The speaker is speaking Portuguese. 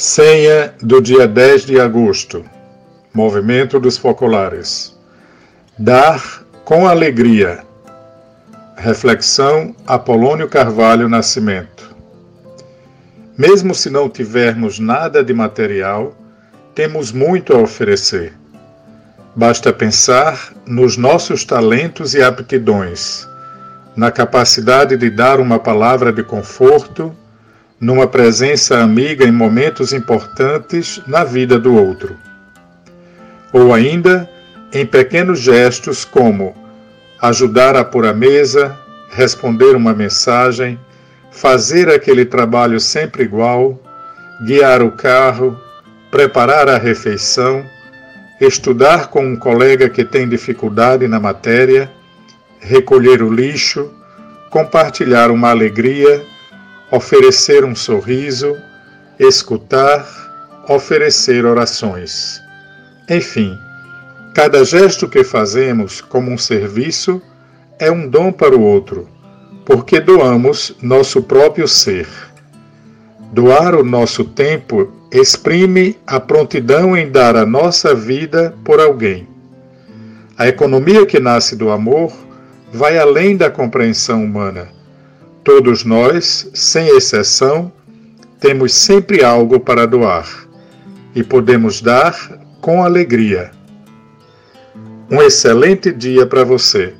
Senha do dia 10 de agosto. Movimento dos Focolares. Dar com alegria. Reflexão Apolônio Carvalho Nascimento. Mesmo se não tivermos nada de material, temos muito a oferecer. Basta pensar nos nossos talentos e aptidões, na capacidade de dar uma palavra de conforto numa presença amiga em momentos importantes na vida do outro. Ou ainda em pequenos gestos como ajudar a pôr a mesa, responder uma mensagem, fazer aquele trabalho sempre igual, guiar o carro, preparar a refeição, estudar com um colega que tem dificuldade na matéria, recolher o lixo, compartilhar uma alegria oferecer um sorriso, escutar, oferecer orações. Enfim, cada gesto que fazemos como um serviço é um dom para o outro, porque doamos nosso próprio ser. Doar o nosso tempo exprime a prontidão em dar a nossa vida por alguém. A economia que nasce do amor vai além da compreensão humana Todos nós, sem exceção, temos sempre algo para doar e podemos dar com alegria. Um excelente dia para você.